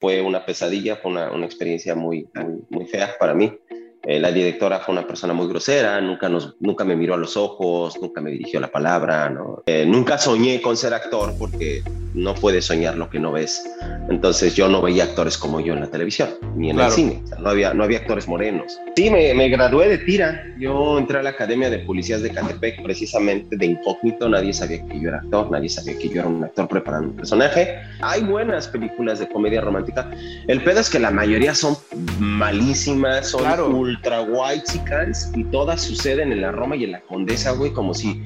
fue una pesadilla, fue una, una experiencia muy, muy, fea para mí. Eh, la directora fue una persona muy grosera, nunca, nos, nunca me miró a los ojos, nunca me dirigió la palabra, ¿no? Eh, nunca soñé con ser actor porque no puedes soñar lo que no ves. Entonces yo no veía actores como yo en la televisión, ni en el cine. no, había, no había actores morenos. Sí, me, me, gradué de tira. Yo entré a la Academia de Policías de Catepec precisamente de incógnito. Nadie sabía que yo era actor, nadie sabía que yo era un actor preparando un personaje. Hay buenas películas de comedia romántica. El pedo es que la mayoría son malísimas, son ultra white y todas suceden en la Roma y en la Condesa, güey, como si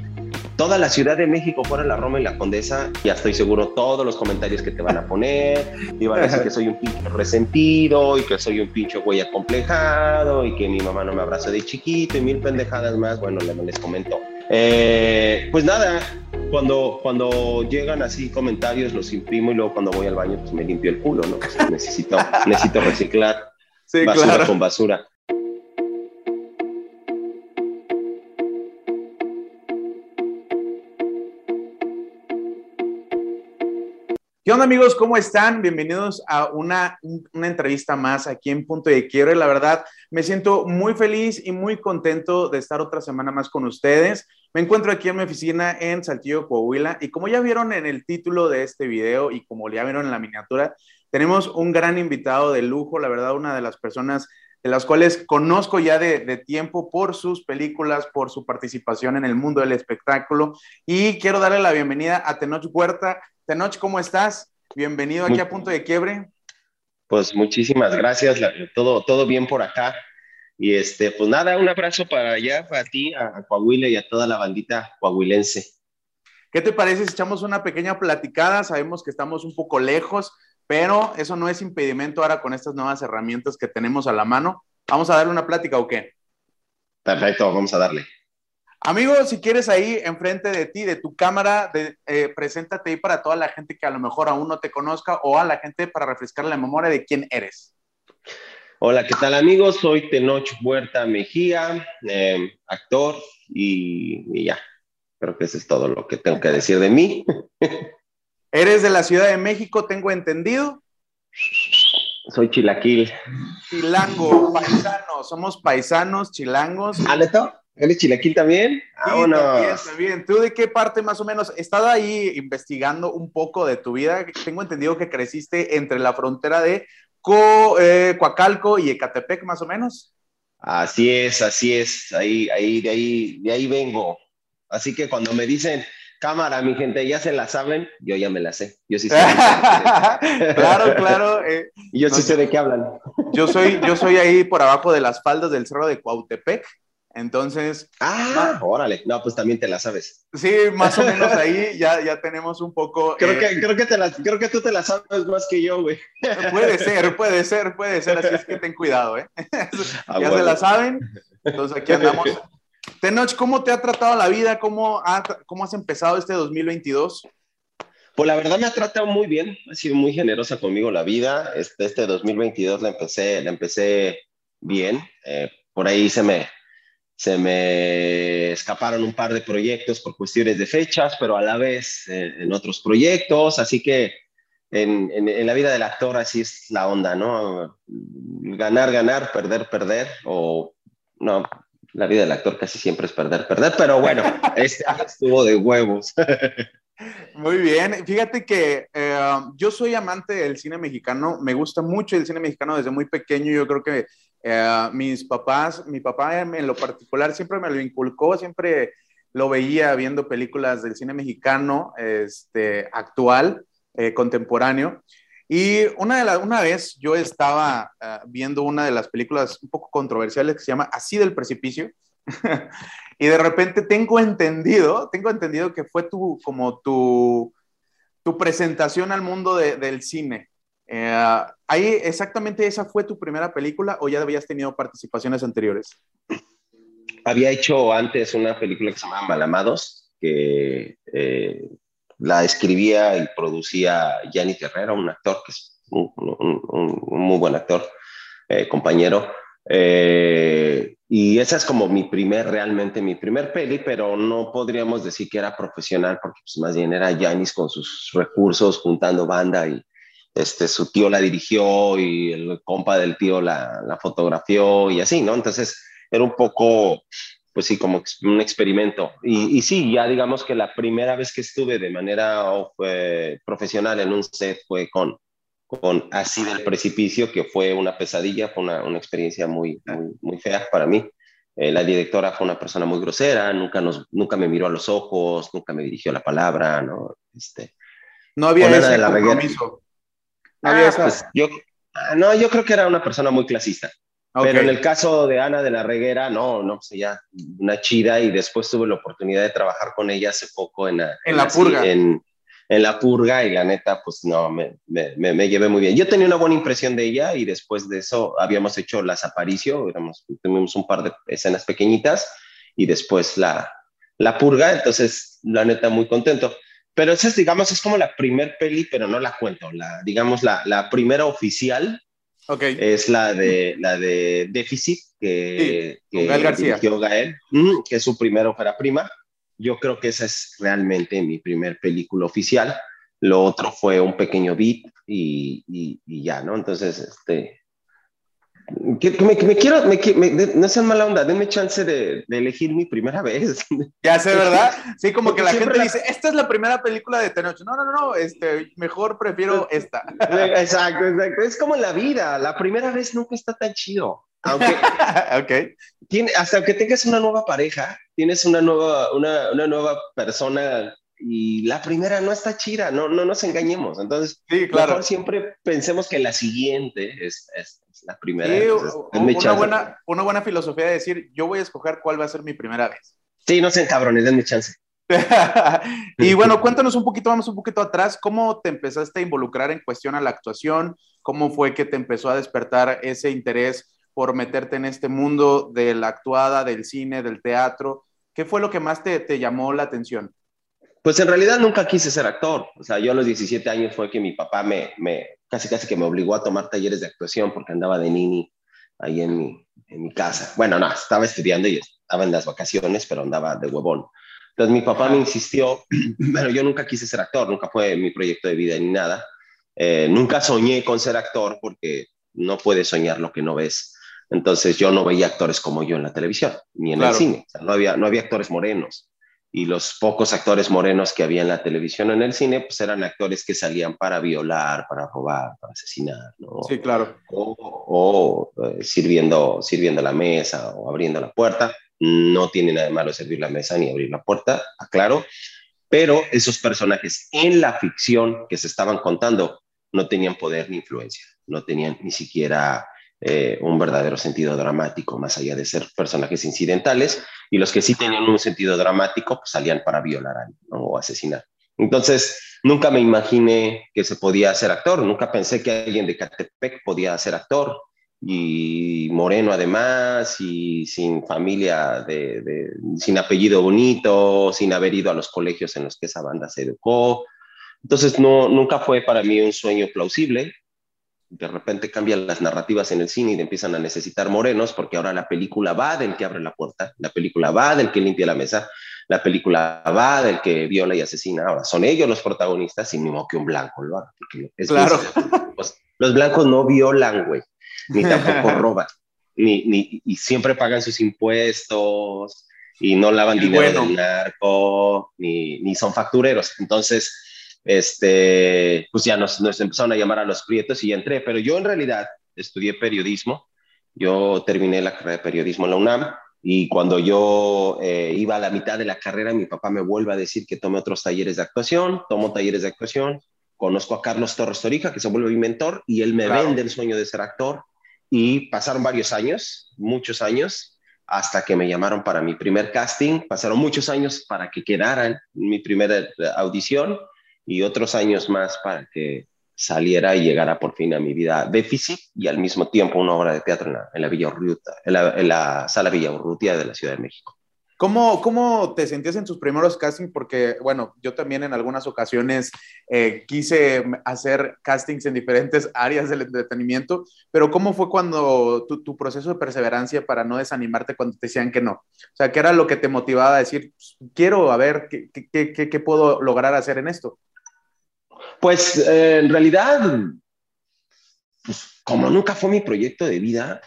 toda la Ciudad de México fuera la Roma y la Condesa, ya estoy seguro todos los comentarios que te van a poner, y van a decir que soy un pinche resentido y que soy un pinche güey acomplejado y que mi mamá no me abrazó de chiquito y mil pendejadas más, bueno, les comento. Eh, pues nada, cuando, cuando llegan así comentarios los imprimo y luego cuando voy al baño pues me limpio el culo, ¿no? Pues necesito, necesito reciclar basura con basura. ¿Qué onda amigos? ¿Cómo están? Bienvenidos a una, una, entrevista más aquí en Punto de Quiebre. La verdad, me siento muy feliz y muy contento de estar otra semana más con ustedes. Me encuentro aquí en mi oficina en Saltillo, Coahuila, y como ya vieron en el título de este video y como ya vieron en la miniatura, tenemos un gran invitado de lujo, la verdad, una de las personas de las cuales conozco ya de, de, tiempo por sus películas, por su participación en el mundo del espectáculo. Y quiero darle la bienvenida a Tenoch Huerta. Tenoch, ¿cómo estás? Bienvenido aquí a Punto de Quiebre. Pues muchísimas gracias, todo, todo bien por acá. Y este, pues nada, un abrazo para allá, para ti, a, Coahuila y a toda la bandita coahuilense. ¿Qué te parece si echamos una pequeña platicada? Sabemos que estamos un poco lejos, pero eso no es impedimento ahora con estas nuevas herramientas que tenemos a la mano. ¿Vamos a darle una plática o qué? Perfecto, vamos a darle. Amigo, si quieres ahí enfrente de ti, de tu cámara, de, eh, preséntate ahí para toda la gente que a lo mejor aún no te conozca o a la gente para refrescar la memoria de quién eres. Hola, ¿qué tal amigos? Soy Tenoch Huerta Mejía, em, actor y, ya. Creo que eso es todo lo que tengo que decir de mí. ¿Eres de la Ciudad de México, tengo entendido? Soy chilaquil. Chilango, paisano, somos paisanos, chilangos. ¿Aleto? ¿Eres chilaquil también? Vámonos. Sí, también, ¿Tú de qué parte más o menos? He estado ahí investigando un poco de tu vida. Tengo entendido que creciste entre la frontera de Co, eh, Coacalco y Ecatepec, más o menos. Así es, así es. Ahí, ahí, de ahí, de ahí vengo. Así que cuando me dicen, cámara, mi gente, ya se la saben, yo ya me la sé. Yo sí sé. claro, claro. Eh, y yo sí sé de qué hablan. Yo soy, yo soy ahí por abajo de las faldas del cerro de Cuautepec. Entonces. Ah, órale. No, pues también te la sabes. Sí, más o menos ahí ya, ya tenemos un poco. Creo, que, eh, creo, que te la, creo que tú te la sabes más que yo, güey. Puede ser, puede ser, puede ser. Así es que ten cuidado, ¿eh? Ah, ya se la saben. Entonces aquí andamos. Tenoch, ¿cómo te ha tratado la vida? ¿Cómo, ¿Cómo has empezado este 2022? Pues la verdad me ha tratado muy bien, ha sido muy generosa conmigo la vida. Este, este 2022 la empecé, la empecé bien. Eh, por ahí se me, se me escaparon un par de proyectos por cuestiones de fechas, pero a la vez eh, en otros proyectos, así que en, en, la vida del actor así es la onda, ¿no? Ganar, ganar, perder, perder, o no, la vida del actor casi siempre es perder, perder, pero bueno, este estuvo de huevos. Muy bien, fíjate que eh, yo soy amante del cine mexicano, me gusta mucho el cine mexicano desde muy pequeño, yo creo que eh, mis papás, mi papá en lo particular siempre me lo inculcó, siempre lo veía viendo películas del cine mexicano este, actual, eh, contemporáneo. Y una, de una vez yo estaba eh, viendo una de las películas un poco controversiales que se llama Así del precipicio. y de repente tengo entendido, tengo entendido que fue tu, como tu, tu presentación al mundo del cine. Eh, ¿Ahí exactamente esa fue tu primera película o ya habías tenido participaciones anteriores? Había hecho antes una película que se llama Malamados, que eh, la escribía y producía Yanni Herrera, un actor que es un, muy buen actor, eh, compañero. y esa es como mi primer, realmente mi primer peli, pero no podríamos decir que era profesional, porque pues, más bien era Yanis con sus recursos, juntando banda y, este, su tío la dirigió y el compa del tío la, la fotografió y así, ¿no? Entonces era un poco, pues sí, como un experimento. Y, y, sí, ya digamos que la primera vez que estuve de manera profesional en un set fue con, con Así del Precipicio, que fue una pesadilla, fue una, una experiencia muy, muy, fea para mí. Eh, la directora fue una persona muy grosera, nunca, nos, nunca me miró a los ojos, nunca me dirigió la palabra, ¿no? Este, no había ese compromiso. No, había ah, pues, yo, ah, no, yo creo que era una persona muy clasista. Pero en el caso de Ana de la Reguera, no, no, pues ella, una chida, y después tuve la oportunidad de trabajar con ella hace poco en la, en la purga. En, en, la purga, y la neta, pues no, me, me, me, llevé muy bien. Yo tenía una buena impresión de ella, y después de eso habíamos hecho las Aparicio, éramos, tuvimos un par de escenas pequeñitas, y después la, la purga, entonces, la neta, muy contento. Pero esa es, digamos, es como la primer peli, pero no la cuento, la, digamos, la, la primera oficial Okay. Es la de, la de Déficit, que, que Gael García. Gael, que es su primera ópera prima. Yo creo que esa es realmente mi primer película oficial. Lo otro fue un pequeño beat y, y, y ya, ¿no? Entonces, este, que, me, quiero, no sean mala onda, denme chance de, elegir mi primera vez. Ya sé, ¿verdad? Sí, como que la gente dice, esta es la primera película de Tenoch. No, no, no, este, mejor prefiero esta. Exacto, exacto. Es como la vida, la primera vez nunca está tan chido. Aunque, okay. tiene, hasta que tengas una nueva pareja, tienes una nueva, una, una nueva persona y la primera no está chida, no, no nos engañemos. Entonces, sí, claro. mejor siempre pensemos que la siguiente es, es, la primera. una, buena, una buena filosofía de decir, yo voy a escoger cuál va a ser mi primera vez. Sí, no sean cabrones, denme chance. y bueno, cuéntanos un poquito, vamos un poquito atrás, ¿cómo te empezaste a involucrar en cuestión a la actuación? ¿Cómo fue que te empezó a despertar ese interés por meterte en este mundo de la actuada, del cine, del teatro? ¿Qué fue lo que más te, te llamó la atención? Pues en realidad nunca quise ser actor. O sea, yo a los 17 años fue que mi papá me, me casi casi que me obligó a tomar talleres de actuación porque andaba de nini ahí en mi, en mi casa. Bueno, no, estaba estudiando y estaba en las vacaciones, pero andaba de huevón. Entonces mi papá me insistió, pero yo nunca quise ser actor, nunca fue mi proyecto de vida ni nada. Eh, nunca soñé con ser actor porque no puedes soñar lo que no ves. Entonces yo no veía actores como yo en la televisión, ni en el cine. O sea, no, había, no había actores morenos y los pocos actores morenos que había en la televisión o en el cine, pues eran actores que salían para violar, para robar, para asesinar, ¿no? Sí, claro. O, eh, sirviendo, sirviendo la mesa o abriendo la puerta. No tiene nada de malo servir la mesa ni abrir la puerta, aclaro, pero esos personajes en la ficción que se estaban contando no tenían poder ni influencia, no tenían ni siquiera eh, un verdadero sentido dramático, más allá de ser personajes incidentales, y los que sí tenían un sentido dramático pues, salían para violar o asesinar. Entonces, nunca me imaginé que se podía ser actor, nunca pensé que alguien de Catepec podía ser actor, y moreno además, y sin familia, de, sin apellido bonito, sin haber ido a los colegios en los que esa banda se educó. Entonces, no, nunca fue para mí un sueño plausible, de repente cambian las narrativas en el cine y empiezan a necesitar morenos, porque ahora la película va del que abre la puerta, la película va del que limpia la mesa, la película va del que viola y asesina. Ahora son ellos los protagonistas y mismo que un blanco lo haga. claro. los blancos no violan, güey, ni tampoco roban, ni, ni, y siempre pagan sus impuestos y no lavan dinero del narco, ni, ni son factureros. Entonces, este, pues ya nos, nos empezaron a llamar a los prietos y ya entré, pero yo en realidad estudié periodismo, yo terminé la carrera de periodismo en la UNAM y cuando yo eh, iba a la mitad de la carrera, mi papá me vuelve a decir que tome otros talleres de actuación, tomo talleres de actuación, conozco a Carlos Torres Torija, que se vuelve mi mentor, y él me vende el sueño de ser actor, y pasaron varios años, muchos años, hasta que me llamaron para mi primer casting, pasaron muchos años para que quedara en mi primera eh, audición, y otros años más para que saliera y llegara por fin a mi vida déficit y al mismo tiempo una obra de teatro en la, en la Villa Urrutia, en la, en la, sala Villa Urrutia de la Ciudad de México. ¿Cómo, ¿Cómo te sentías en tus primeros castings? Porque, bueno, yo también en algunas ocasiones eh, quise hacer castings en diferentes áreas del entretenimiento, pero ¿cómo fue cuando tu, tu, proceso de perseverancia para no desanimarte cuando te decían que no? O sea, ¿qué era lo que te motivaba a decir, pues, quiero a ver qué, qué, qué, qué puedo lograr hacer en esto? Pues eh, en realidad pues como nunca fue mi proyecto de vida,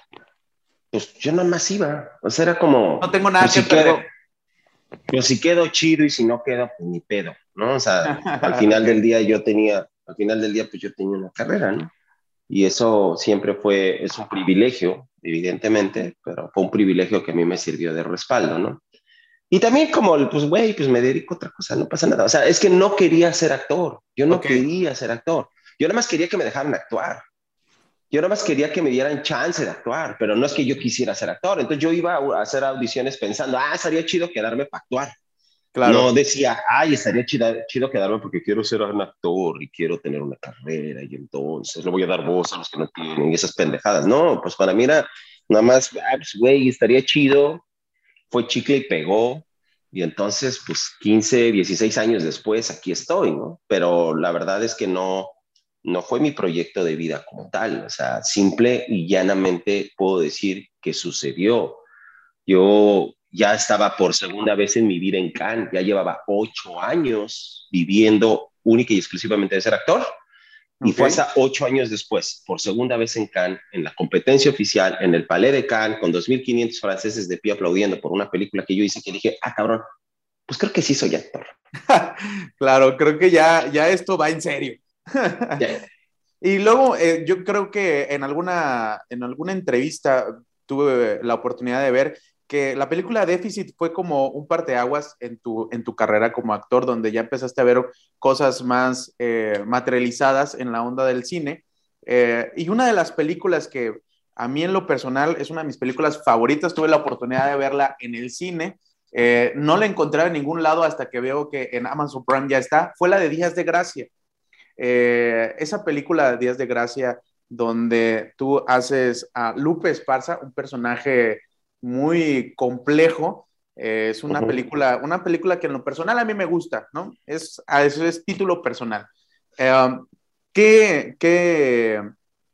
pues yo nada más iba. O sea, era como... No tengo nada pues, que si quedo, pues si quedo chido y si no quedo, pues ni pedo, ¿no? O sea, al final del día yo tenía, al final del día pues yo tenía una carrera, ¿no? Y eso siempre fue, es un privilegio, evidentemente, pero fue un privilegio que a mí me sirvió de respaldo, ¿no? Y también como, pues, güey, pues me dedico a otra cosa, no pasa nada. O sea, es que no quería ser actor, yo no Ok. quería ser actor. Yo nada más quería que me dejaran actuar. Yo nada más quería que me dieran chance de actuar, pero no es que yo quisiera ser actor. Entonces yo iba a hacer audiciones pensando, ah, estaría chido quedarme para actuar. Claro. No decía, ay, estaría chido, chido quedarme porque quiero ser un actor y quiero tener una carrera y entonces le voy a dar voz a los que no tienen y esas pendejadas. No, pues para mí era nada más, ah, pues, güey, estaría chido. Fue chicle y pegó. Y entonces, pues 15, 16 años después, aquí estoy, ¿no? Pero la verdad es que no, no fue mi proyecto de vida como tal. O sea, simple y llanamente puedo decir que sucedió. Yo ya estaba por segunda vez en mi vida en Cannes, ya llevaba ocho años viviendo única y exclusivamente de ser actor. Y fue Ok. hasta ocho años después, por segunda vez en Cannes, en la competencia oficial, en el Palais de Cannes, con 2.500 franceses de pie aplaudiendo por una película que yo hice, que dije, ah, cabrón, pues creo que sí soy actor. Claro, creo que ya, ya esto va en serio. Y luego eh, yo creo que en alguna, en alguna entrevista tuve la oportunidad de ver que la película Déficit fue como un parteaguas en tu, en tu carrera como actor, donde ya empezaste a ver cosas más eh, materializadas en la onda del cine. Eh, y una de las películas que a mí en lo personal es una de mis películas favoritas, tuve la oportunidad de verla en el cine. Eh, no la encontré en ningún lado hasta que veo que en Amazon Prime ya está. Fue la de Días de Gracia. Eh, esa película de Días de Gracia, donde tú haces a Lupe Esparza, un personaje muy complejo. Eh, es una Ujú. película, una película que en lo personal a mí me gusta, ¿no? Es, a eso es título personal. Eh, ¿qué, qué,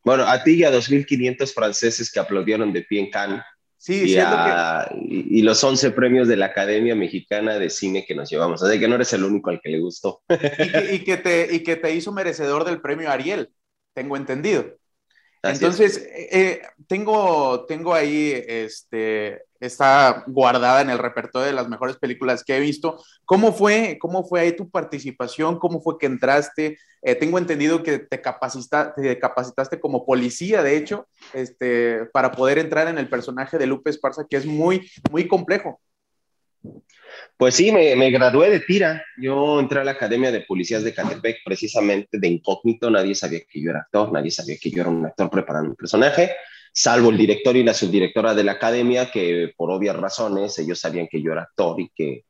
Bueno, a ti y a 2.500 franceses que aplaudieron de pie en Cannes sí, y, siento que, a- y- y los 11 premios de la Academia Mexicana de Cine que nos llevamos. Sea, que no eres el único al que le gustó. y, que, y que te, y que te hizo merecedor del premio Ariel, tengo entendido. Entonces, eh, eh, tengo, tengo ahí, este, está guardada en el repertorio de las mejores películas que he visto. ¿Cómo fue, cómo fue ahí tu participación? ¿Cómo fue que entraste? Eh, tengo entendido que te, capacita, te capacitaste como policía, de hecho, este, para poder entrar en el personaje de Lupe Esparza, que es muy, muy complejo. Pues sí, me, me gradué de tira. Yo entré a la Academia de Policías de Catepec precisamente de incógnito. Nadie sabía que yo era actor, nadie sabía que yo era un actor preparando un personaje, salvo el director y la subdirectora de la academia, que por obvias razones ellos sabían que yo era actor y que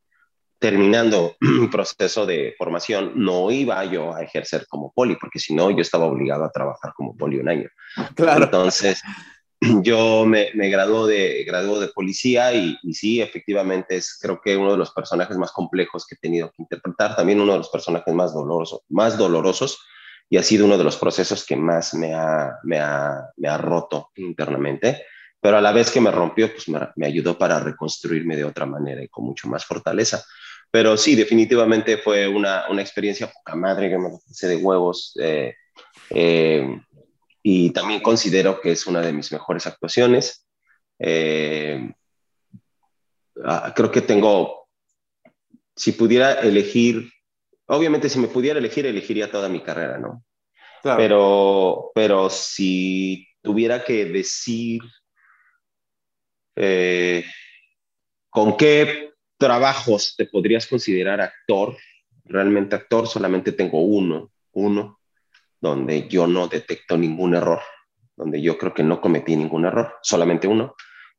terminando mi proceso de formación no iba yo a ejercer como poli, porque si no yo estaba obligado a trabajar como poli un año. Claro. Entonces, yo me, me graduó, de, graduó de policía y, y, sí, efectivamente es creo que uno de los personajes más complejos que he tenido que interpretar, también uno de los personajes más dolorosos, más dolorosos y ha sido uno de los procesos que más me ha, me ha, me ha roto internamente, pero a la vez que me rompió, pues me, me ayudó para reconstruirme de otra manera y con mucho más fortaleza. Pero sí, definitivamente fue una, una experiencia poca madre que me puse de huevos. Eh, eh, y también considero que es una de mis mejores actuaciones. Eh, creo que tengo, si pudiera elegir, obviamente si me pudiera elegir, elegiría toda mi carrera, ¿no? Claro. Pero, pero si tuviera que decir eh, con qué trabajos te podrías considerar actor, realmente actor, solamente tengo uno, uno, donde yo no detecto ningún error, donde yo creo que no cometí ningún error, solamente uno.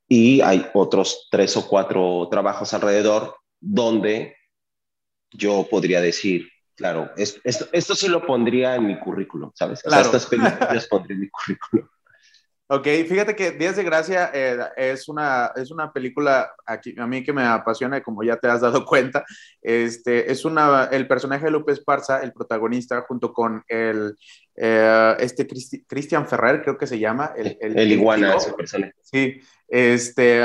Y hay otros tres o cuatro trabajos alrededor donde yo podría decir, claro, esto, esto, esto sí lo pondría en mi currículum, ¿sabes? Claro. O sea, estas películas pondría en mi currículum. Ok, fíjate que Días de Gracia eh, es, una, es una película aquí, a mí que me apasiona, como ya te has dado cuenta. Este, es una, el personaje de Lupe Esparza, el protagonista, junto con el, eh, este Cristi, Cristian Ferrer, creo que se llama. El, el, el iguana, su personaje. Sí, este,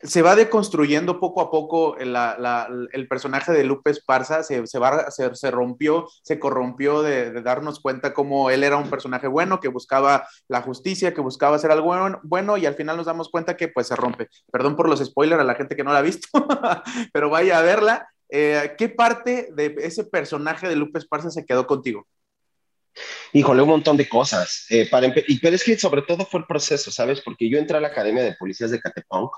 se va deconstruyendo poco a poco el personaje de Lupe Esparza, se, se, va, se, rompió, se corrompió de, darnos cuenta cómo él era un personaje bueno, que buscaba la justicia, que buscaba hacer algo bueno, y al final nos damos cuenta que pues se rompe. Perdón por los spoilers a la gente que no la ha visto, pero vaya a verla. Eh, ¿Qué parte de ese personaje de Lupe Esparza se quedó contigo? Híjole, un montón de cosas. Eh, y, pero es que sobre todo fue el proceso, ¿sabes? Porque yo entré a la Academia de Policías de Catepunk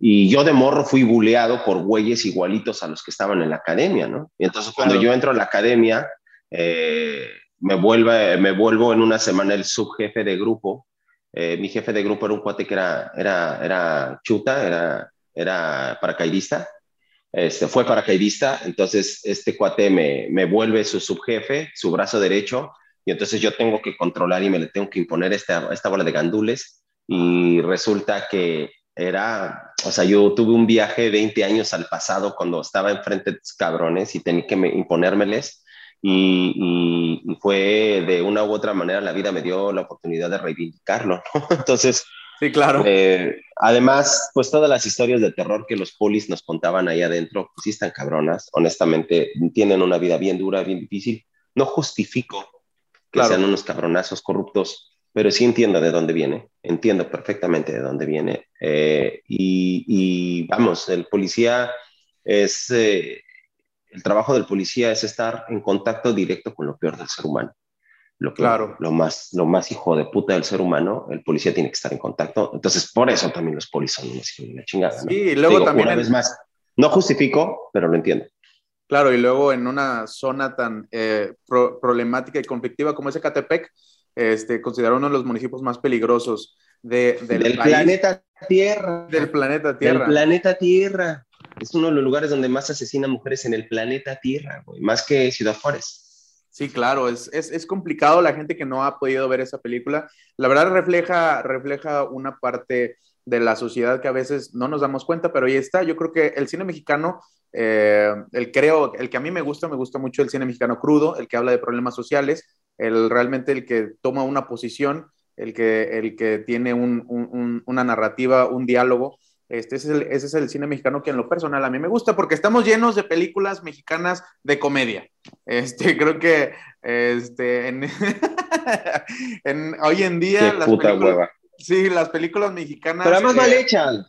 y yo de morro fui buleado por güeyes igualitos a los que estaban en la academia, ¿no? Y entonces cuando yo entro a la academia, eh, me, vuelve, me vuelvo en una semana el subjefe de grupo. Eh, mi jefe de grupo era un cuate que era, era, era chuta, era, era paracaidista. Este, fue paracaidista, entonces este cuate me, me vuelve su subjefe, su brazo derecho, y entonces yo tengo que controlar y me le tengo que imponer esta, esta bola de gandules, y resulta que era, o sea, yo tuve un viaje 20 años al pasado cuando estaba enfrente de estos cabrones y tenía que imponérmeles y, fue de una u otra manera la vida me dio la oportunidad de reivindicarlo, ¿no? Entonces, sí, claro. Eh, además, pues todas las historias de terror que los polis nos contaban ahí adentro, pues sí están cabronas, honestamente, tienen una vida bien dura, bien difícil. No justifico que sean unos cabronazos corruptos, pero sí entiendo de dónde viene, entiendo perfectamente de dónde viene. Eh, y, vamos, el policía es, eh, el trabajo del policía es estar en contacto directo con lo peor del ser humano. Lo, claro. lo, más, lo más hijo de puta del ser humano, el policía tiene que estar en contacto. Entonces, por eso también los policías son una chingada. Sí, y luego también. Una vez más, no justifico, pero lo entiendo. Claro, y luego en una zona tan eh, problemática y conflictiva como es Ecatepec, este, considerado uno de los municipios más peligrosos de, del, planeta Tierra. Del planeta Tierra. Del planeta Tierra. Es uno de los lugares donde más asesinan mujeres en el planeta Tierra, más que Ciudad Juárez. Sí, claro, es, es, es, complicado la gente que no ha podido ver esa película. La verdad refleja, refleja una parte de la sociedad que a veces no nos damos cuenta, pero ahí está. Yo creo que el cine mexicano, eh, el creo, el que a mí me gusta, me gusta mucho el cine mexicano crudo, el que habla de problemas sociales, el realmente el que toma una posición, el que, el que tiene una narrativa, un diálogo. Este, ese, es el, cine mexicano que en lo personal a mí me gusta porque estamos llenos de películas mexicanas de comedia. Este, creo que este, en, hoy en día... las películas, Sí, las películas mexicanas... Pero además mal hechas.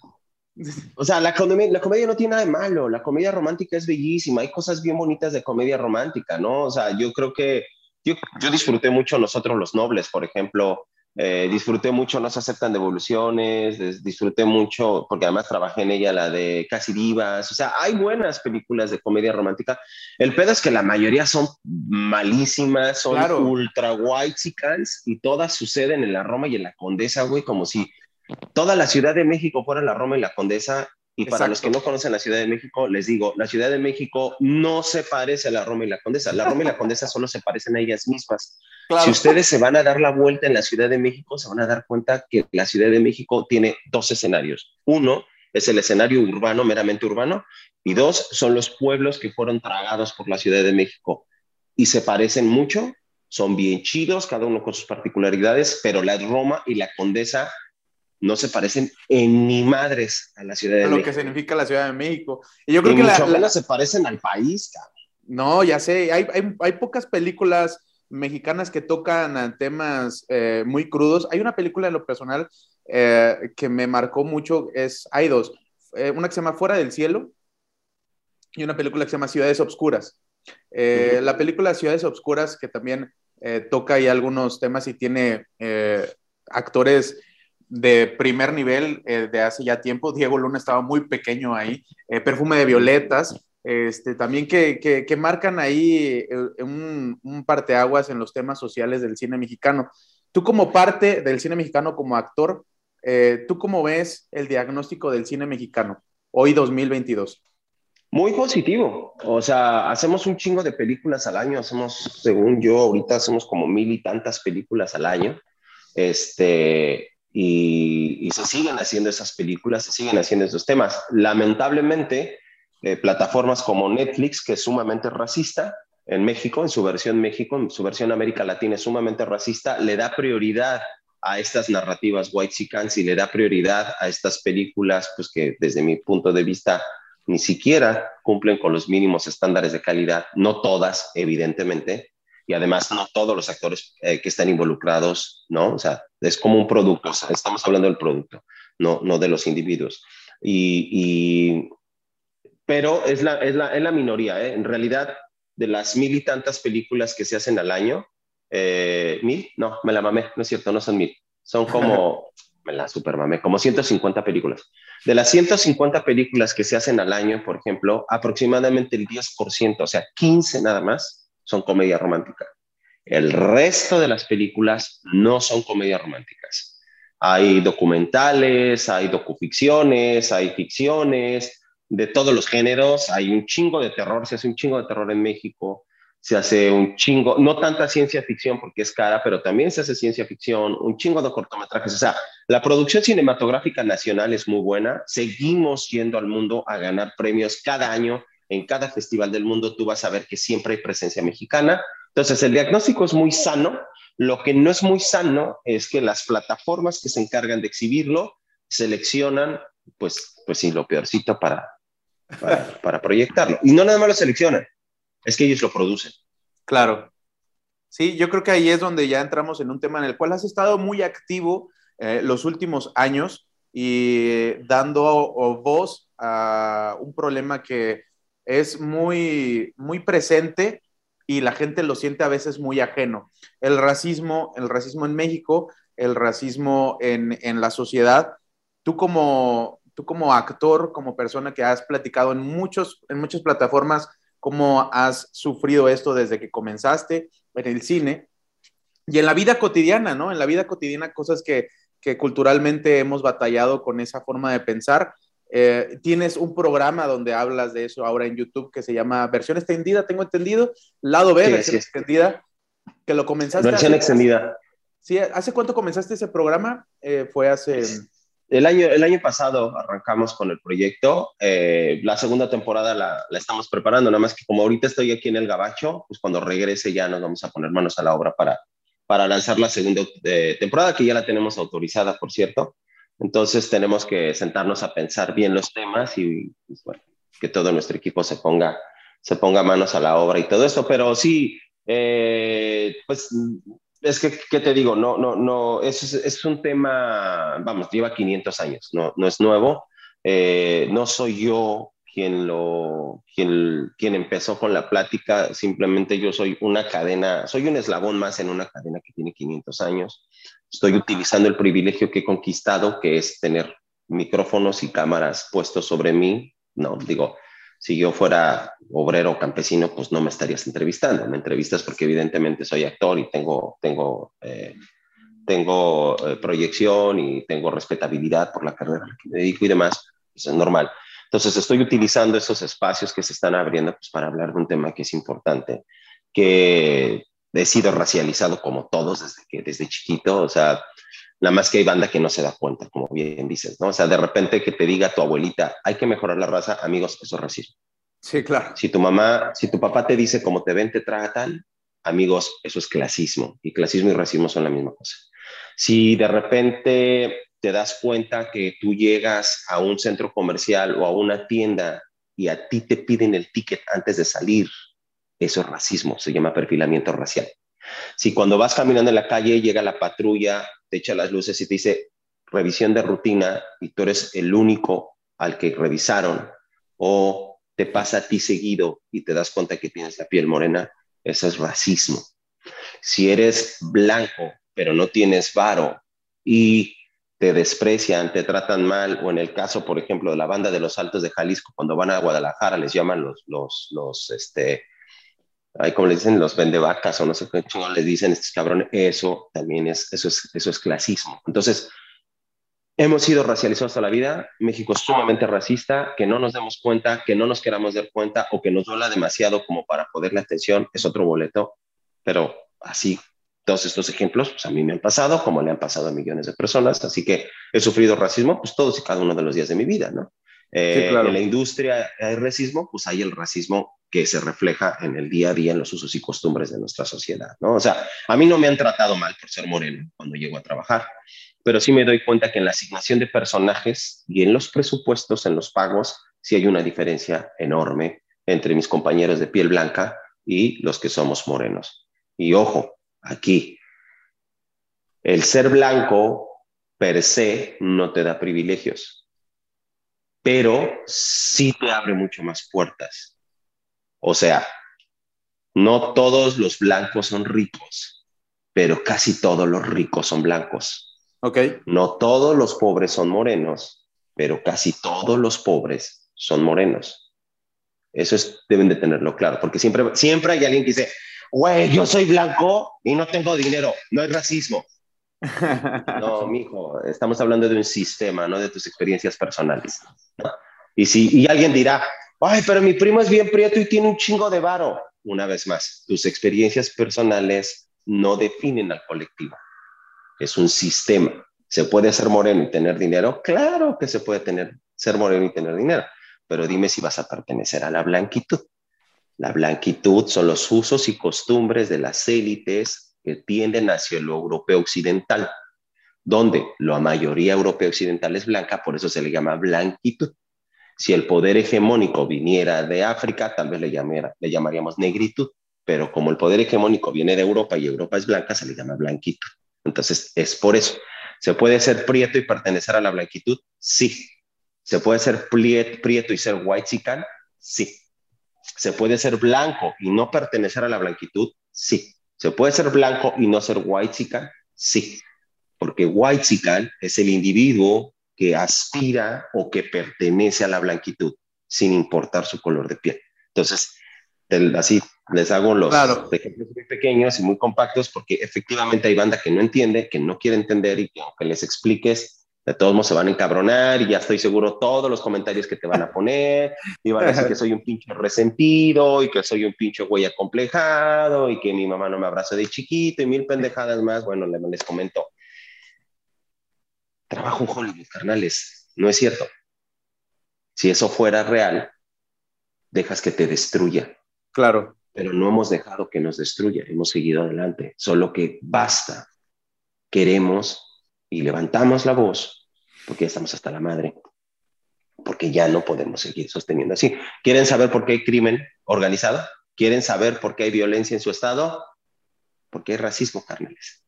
O sea, la comedia, la comedia no tiene nada de malo, la comedia romántica es bellísima, hay cosas bien bonitas de comedia romántica, ¿no? O sea, yo creo que yo, disfruté mucho Nosotros los Nobles, por ejemplo, eh, disfruté mucho No se aceptan devoluciones, disfruté mucho, porque además trabajé en ella la de Casi Divas, o sea, hay buenas películas de comedia romántica. El pedo es que la mayoría son malísimas, son ultra white y todas suceden en la Roma y en la Condesa, güey, como si toda la Ciudad de México fuera la Roma y la Condesa y para los que no conocen la Ciudad de México, les digo, la Ciudad de México no se parece a la Roma y la Condesa. La Roma y la Condesa solo se parecen a ellas mismas. Si ustedes se van a dar la vuelta en la Ciudad de México, se van a dar cuenta que la Ciudad de México tiene dos escenarios. Uno es el escenario urbano, meramente urbano, y dos son los pueblos que fueron tragados por la Ciudad de México. Y se parecen mucho, son bien chidos, cada uno con sus particularidades, pero la Roma y la Condesa no se parecen en ni madres a la Ciudad de a lo que significa la Ciudad de México. Y yo creo que mucho menos se parecen al país, cabrón. No, ya sé, hay, hay, hay pocas películas mexicanas que tocan temas eh, muy crudos. Hay una película en lo personal eh, que me marcó mucho, es, hay dos, eh, una que se llama Fuera del Cielo y una película que se llama Ciudades Obscuras. La película Ciudades Obscuras, que también toca ahí algunos temas y tiene actores de primer nivel de hace ya tiempo. Diego Luna estaba muy pequeño ahí. Perfume de Violetas, este, también que, que, marcan ahí eh, un, un, parteaguas en los temas sociales del cine mexicano. Tú como parte del cine mexicano, como actor, eh, ¿tú cómo ves el diagnóstico del cine mexicano hoy 2022? Muy positivo. O sea, hacemos un chingo de películas al año. Hacemos, según yo, ahorita hacemos como mil y tantas películas al año. Este, y, se siguen haciendo esas películas, se siguen haciendo esos temas. Lamentablemente, eh, plataformas como Netflix, que es sumamente racista en México, en su versión México, en su versión América Latina es sumamente racista, le da prioridad a estas narrativas white chickens y le da prioridad a estas películas, pues que desde mi punto de vista ni siquiera cumplen con los mínimos estándares de calidad, no todas, evidentemente, y además no todos los actores eh, que están involucrados, ¿no? O sea, es como un producto, estamos hablando del producto, no, no de los individuos. Y, pero es la, es la, es la minoría, ¿eh? En realidad, de las mil y tantas películas que se hacen al año, eh, ¿mil? No, me la mamé, no es cierto, no son mil, son como, me la super mamé, como 150 películas. De las 150 películas que se hacen al año, por ejemplo, aproximadamente el 10%, o sea, 15 nada más, son comedia romántica. El resto de las películas no son comedias románticas. Hay documentales, hay docuficciones, hay ficciones, de todos los géneros. Hay un chingo de terror, se hace un chingo de terror en México se hace un chingo, no tanta ciencia ficción porque es cara, pero también se hace ciencia ficción, un chingo de cortometrajes. O sea, la producción cinematográfica nacional es muy buena. Seguimos yendo al mundo a ganar premios cada año. En cada festival del mundo tú vas a ver que siempre hay presencia mexicana. Entonces, el diagnóstico es muy sano. Lo que no es muy sano es que las plataformas que se encargan de exhibirlo seleccionan, pues, pues sí, lo peorcito para, para, para proyectarlo. Y no nada más lo seleccionan, es que ellos lo producen. Claro. Sí, yo creo que ahí es donde ya entramos en un tema en el cual has estado muy activo eh, los últimos años y dando voz a un problema que es muy, muy presente y la gente lo siente a veces muy ajeno. El racismo, el racismo en México, el racismo en, en la sociedad. Tú como, tú como actor, como persona que has platicado en, muchos, en muchas plataformas cómo has sufrido esto desde que comenzaste en el cine y en la vida cotidiana, ¿no? En la vida cotidiana, cosas que, culturalmente hemos batallado con esa forma de pensar. Eh, tienes un programa donde hablas de eso ahora en YouTube que se llama Versión Extendida, tengo entendido, lado B, versión extendida, que lo comenzaste. Versión extendida. Sí, ¿hace cuánto comenzaste ese programa? Eh, fue hace... El año, el año pasado arrancamos con el proyecto. Eh, la segunda temporada la, la, estamos preparando, nada más que como ahorita estoy aquí en el Gabacho, pues cuando regrese ya nos vamos a poner manos a la obra para, para lanzar la segunda eh, temporada, que ya la tenemos autorizada, por cierto. Entonces tenemos que sentarnos a pensar bien los temas y pues, que todo nuestro equipo se ponga, se ponga manos a la obra y todo esto. Pero sí, eh, pues es que, ¿qué te digo? No, no, no, es, es un tema, vamos, lleva 500 años, no, no es nuevo. Eh, no soy yo quien, lo, quien, quien empezó con la plática, simplemente yo soy una cadena, soy un eslabón más en una cadena que tiene 500 años. Estoy utilizando el privilegio que he conquistado, que es tener micrófonos y cámaras puestos sobre mí, no, digo, si yo fuera obrero o campesino, pues no me estarías entrevistando. Me entrevistas porque evidentemente soy actor y tengo, tengo, eh, tengo eh, proyección y tengo respetabilidad por la carrera a la que me dedico y demás. Pues es normal. Entonces estoy utilizando esos espacios que se están abriendo pues, para hablar de un tema que es importante, que he sido racializado como todos desde, que, desde chiquito. O sea, Nada más que hay banda que no se da cuenta, como bien dices, ¿no? O sea, de repente que te diga tu abuelita, hay que mejorar la raza, amigos, eso es racismo. Sí, claro. Si tu mamá, si tu papá te dice cómo te ven, te tratan, amigos, eso es clasismo. Y clasismo y racismo son la misma cosa. Si de repente te das cuenta que tú llegas a un centro comercial o a una tienda y a ti te piden el ticket antes de salir, eso es racismo, se llama perfilamiento racial. Si cuando vas caminando en la calle llega la patrulla te echa las luces y te dice revisión de rutina y tú eres el único al que revisaron o te pasa a ti seguido y te das cuenta que tienes la piel morena, eso es racismo. Si eres blanco pero no tienes varo y te desprecian, te tratan mal, o en el caso, por ejemplo, de la banda de los Altos de Jalisco, cuando van a Guadalajara, les llaman los, los, los, este, hay como le dicen los vendevacas o no sé qué chingo les dicen estos cabrones, eso también es, eso es, eso es clasismo. Entonces, hemos sido racializados toda la vida, México es sumamente racista, que no nos demos cuenta, que no nos queramos dar cuenta o que nos duela demasiado como para poderle atención, es otro boleto, pero así, todos estos ejemplos, pues a mí me han pasado, como le han pasado a millones de personas, así que he sufrido racismo, pues todos y cada uno de los días de mi vida, ¿no? Eh, En la industria hay racismo, pues hay el racismo que se refleja en el día a día, en los usos y costumbres de nuestra sociedad, ¿no? O sea, a mí no me han tratado mal por ser moreno cuando llego a trabajar, pero sí me doy cuenta que en la asignación de personajes y en los presupuestos, en los pagos, sí hay una diferencia enorme entre mis compañeros de piel blanca y los que somos morenos. Y ojo, aquí, el ser blanco per se no te da privilegios, pero sí te abre mucho más puertas. O sea, no todos los blancos son ricos, pero casi todos los ricos son blancos. Ok. No todos los pobres son morenos, pero casi todos los pobres son morenos. Eso es, deben de tenerlo claro, porque siempre, siempre hay alguien que dice, güey, yo soy blanco y no tengo dinero, no hay racismo. No, mijo, estamos hablando de un sistema, no de tus experiencias personales. Y si y alguien dirá, ay, pero mi primo es bien prieto y tiene un chingo de varo. Una vez más, tus experiencias personales no definen al colectivo. Es un sistema. ¿Se puede ser moreno y tener dinero? Claro que se puede tener, ser moreno y tener dinero, pero dime si vas a pertenecer a la blanquitud. La blanquitud son los usos y costumbres de las élites que tienden hacia lo europeo occidental, donde la mayoría europea occidental es blanca, por eso se le llama blanquitud. Si el poder hegemónico viniera de África, tal vez le, le llamaríamos negritud, pero como el poder hegemónico viene de Europa y Europa es blanca, se le llama blanquitud. Entonces, es por eso. ¿Se puede ser prieto y pertenecer a la blanquitud? Sí. ¿Se puede ser prieto y ser white chican? Sí. ¿Se puede ser blanco y no pertenecer a la blanquitud? Sí. ¿Se puede ser blanco y no ser white chican? Sí. Porque white chican es el individuo que aspira o que pertenece a la blanquitud, sin importar su color de piel. Entonces, así les hago los ejemplos muy pequeños y muy compactos porque efectivamente hay banda que no entiende, que no quiere entender y que aunque les expliques, de todos modos se van a encabronar y ya estoy seguro todos los comentarios que te van a poner y van a decir que soy un pinche resentido y que soy un pinche güey acomplejado y que mi mamá no me abraza de chiquito y mil pendejadas más. Bueno, les comento. Trabajo en Hollywood, carnales. No es cierto. Si eso fuera real, dejas que te destruya Claro. Pero no hemos dejado que nos destruya, hemos seguido adelante. Solo que basta. Queremos y levantamos la voz porque ya estamos hasta la madre. Porque ya no podemos seguir sosteniendo así. ¿Quieren saber por qué hay crimen organizado? ¿Quieren saber por qué hay violencia en su estado? Porque hay racismo, carnales.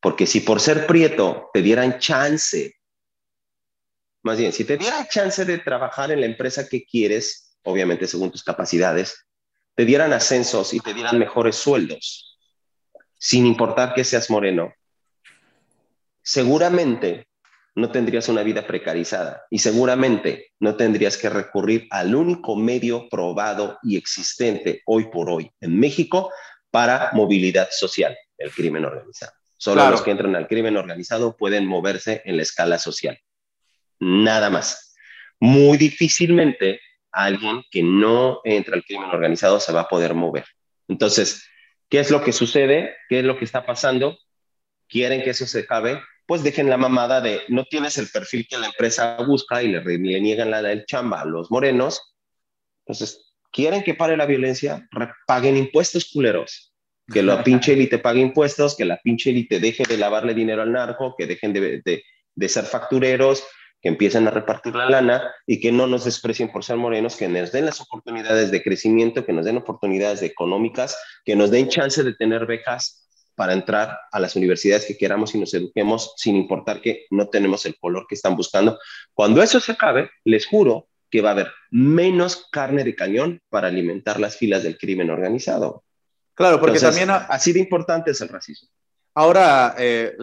Porque si por ser prieto te dieran chance, más bien, si te dieran chance de trabajar en la empresa que quieres, obviamente según tus capacidades, te dieran ascensos y te dieran mejores sueldos, sin importar que seas moreno, seguramente no tendrías una vida precarizada y seguramente no tendrías que recurrir al único medio probado y existente hoy por hoy en México para movilidad social, el crimen organizado. Solo los que entran al crimen organizado pueden moverse en la escala social. Nada más. Muy difícilmente alguien que no entra al crimen organizado se va a poder mover. Entonces, ¿qué es lo que sucede? ¿Qué es lo que está pasando? ¿Quieren que eso se acabe? Pues dejen la mamada de no tienes el perfil que la empresa busca y le, niegan la del chamba a los morenos. Entonces, ¿quieren que pare la violencia? Paguen impuestos culeros. Que la pinche élite pague impuestos, que la pinche élite deje de lavarle dinero al narco, que dejen de, de, de ser factureros, que empiecen a repartir la lana y que no nos desprecien por ser morenos, que nos den las oportunidades de crecimiento, que nos den oportunidades económicas, que nos den chance de tener becas para entrar a las universidades que queramos y nos eduquemos sin importar que no tenemos el color que están buscando. Cuando eso se acabe, les juro que va a haber menos carne de cañón para alimentar las filas del crimen organizado. Claro, porque también... Así de importante es el racismo. Ahora, eh,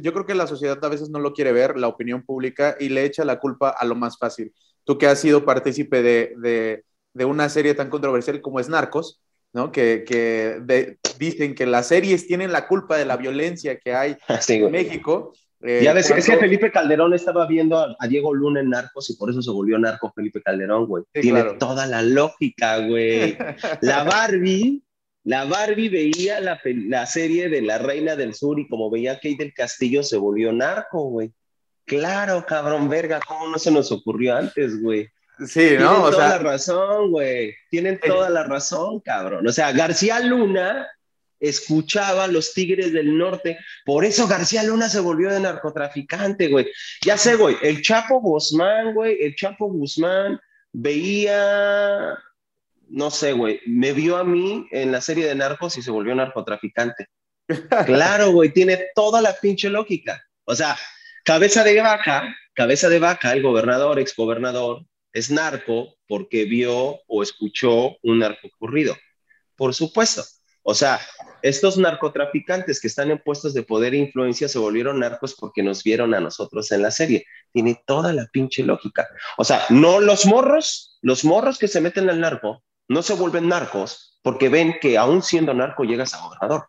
yo creo que la sociedad a veces no lo quiere ver, la opinión pública, y le echa la culpa a lo más fácil. Tú que has sido partícipe de, una serie tan controversial como es Narcos, ¿no? Que, dicen que las series tienen la culpa de la violencia que hay en México. Eh, ya ves, es que Felipe Calderón estaba viendo a, Diego Luna en Narcos y por eso se volvió narco Felipe Calderón, güey. Tiene toda la lógica, güey. La Barbie la Barbie veía la, la, serie de La Reina del Sur y como veía Kate del Castillo se volvió narco, güey. Claro, cabrón, verga, ¿cómo no se nos ocurrió antes, güey? Sí, ¿no? Tienen toda la razón, güey. Tienen toda la razón, cabrón. O sea, García Luna escuchaba a los Tigres del Norte. Por eso García Luna se volvió de narcotraficante, güey. Ya sé, güey, el Chapo Guzmán, güey, el Chapo Guzmán veía, no sé, güey, me vio a mí en la serie de narcos y se volvió narcotraficante. Claro, güey, tiene toda la pinche lógica. O sea, cabeza de vaca, cabeza de vaca, el gobernador, exgobernador, es narco porque vio o escuchó un narco ocurrido. Por supuesto. O sea, estos narcotraficantes que están en puestos de poder e influencia se volvieron narcos porque nos vieron a nosotros en la serie. Tiene toda la pinche lógica. O sea, no los morros, los morros que se meten al narco, no se vuelven narcos porque ven que aún siendo narco llegas a gobernador.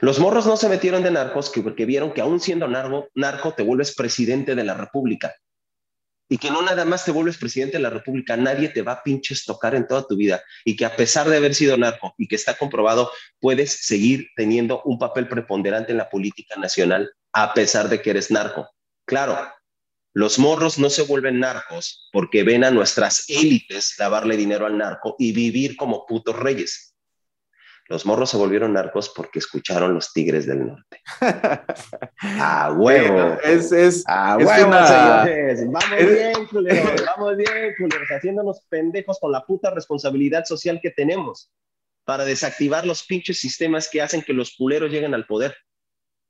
Los morros no se metieron de narcos porque vieron que aún siendo narco, narco te vuelves presidente de la República y que no nada más te vuelves presidente de la República, nadie te va a pinches tocar en toda tu vida y que a pesar de haber sido narco y que está comprobado, puedes seguir teniendo un papel preponderante en la política nacional a pesar de que eres narco. Claro, los morros no se vuelven narcos porque ven a nuestras élites lavarle dinero al narco y vivir como putos reyes. Los morros se volvieron narcos porque escucharon los tigres del norte. ¡A huevo! es, es, ¡A huevo, señores! Vamos bien, culeros, vamos bien, culeros, haciéndonos pendejos con la puta responsabilidad social que tenemos para desactivar los pinches sistemas que hacen que los culeros lleguen al poder.